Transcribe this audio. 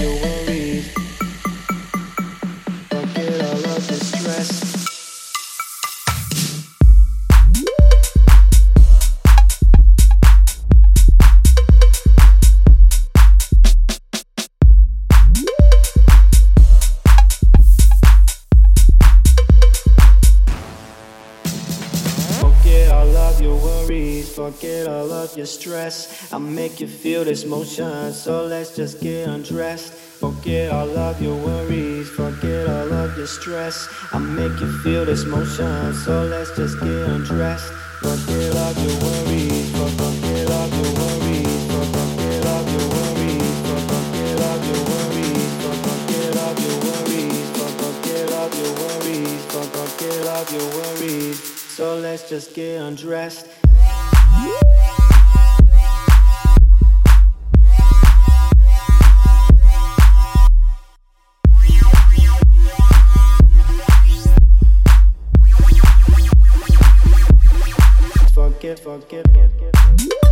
you. Forget, forget, forget. forget all of your stress. I'll make you feel this motion, so let's just get undressed. Forget all of your worries, forget all of your stress. I'll make you feel this motion, so let's just get undressed. Forget all your worries, forget all your worries, forget all your worries, forget all your worries, forget all your worries, forget all your worries, forget all your worries. So let's just get undressed. Fuck it, fuck it.